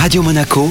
Radio Monaco,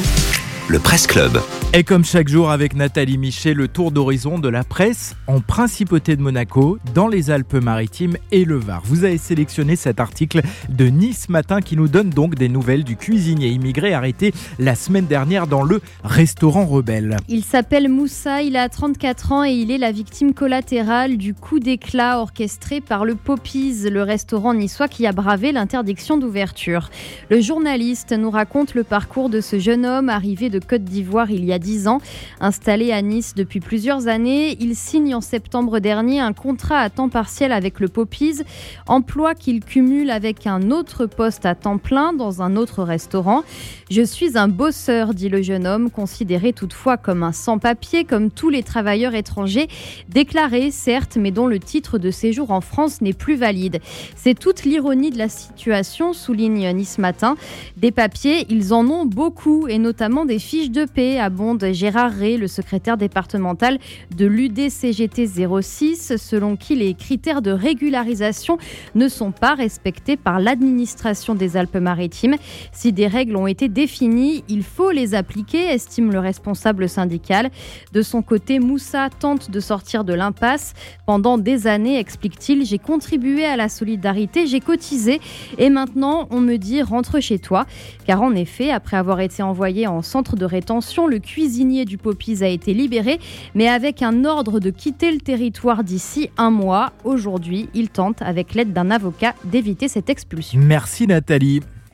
le Presse Club. Et comme chaque jour avec Nathalie Michet, le tour d'horizon de la presse en Principauté de Monaco, dans les Alpes-Maritimes et le Var. Vous avez sélectionné cet article de Nice Matin qui nous donne donc des nouvelles du cuisinier immigré arrêté la semaine dernière dans le restaurant Rebelle. Il s'appelle Moussa, il a 34 ans et il est la victime collatérale du coup d'éclat orchestré par le Poppies, le restaurant niçois qui a bravé l'interdiction d'ouverture. Le journaliste nous raconte le parcours de ce jeune homme arrivé de Côte d'Ivoire il y a 10 ans. Installé à Nice depuis plusieurs années, il signe en septembre dernier un contrat à temps partiel avec le Poppies, emploi qu'il cumule avec un autre poste à temps plein dans un autre restaurant. Je suis un bosseur, dit le jeune homme, considéré toutefois comme un sans-papier, comme tous les travailleurs étrangers, déclaré certes, mais dont le titre de séjour en France n'est plus valide. C'est toute l'ironie de la situation, souligne Nice Matin. Des papiers, ils en ont beaucoup, et notamment des fiches de paix, abonde Gérard Rey, le secrétaire départemental de l'UDCGT 06, selon qui les critères de régularisation ne sont pas respectés par l'administration des Alpes-Maritimes. Si des règles ont été définies, il faut les appliquer, estime le responsable syndical. De son côté, Moussa tente de sortir de l'impasse. Pendant des années, explique-t-il, j'ai contribué à la solidarité, j'ai cotisé et maintenant on me dit rentre chez toi. Car en effet, après avoir été envoyé en centre de rétention, le cuisinier du Poppies a été libéré, mais avec un ordre de quitter le territoire d'ici un mois. Aujourd'hui, il tente, avec l'aide d'un avocat, d'éviter cette expulsion. Merci Nathalie.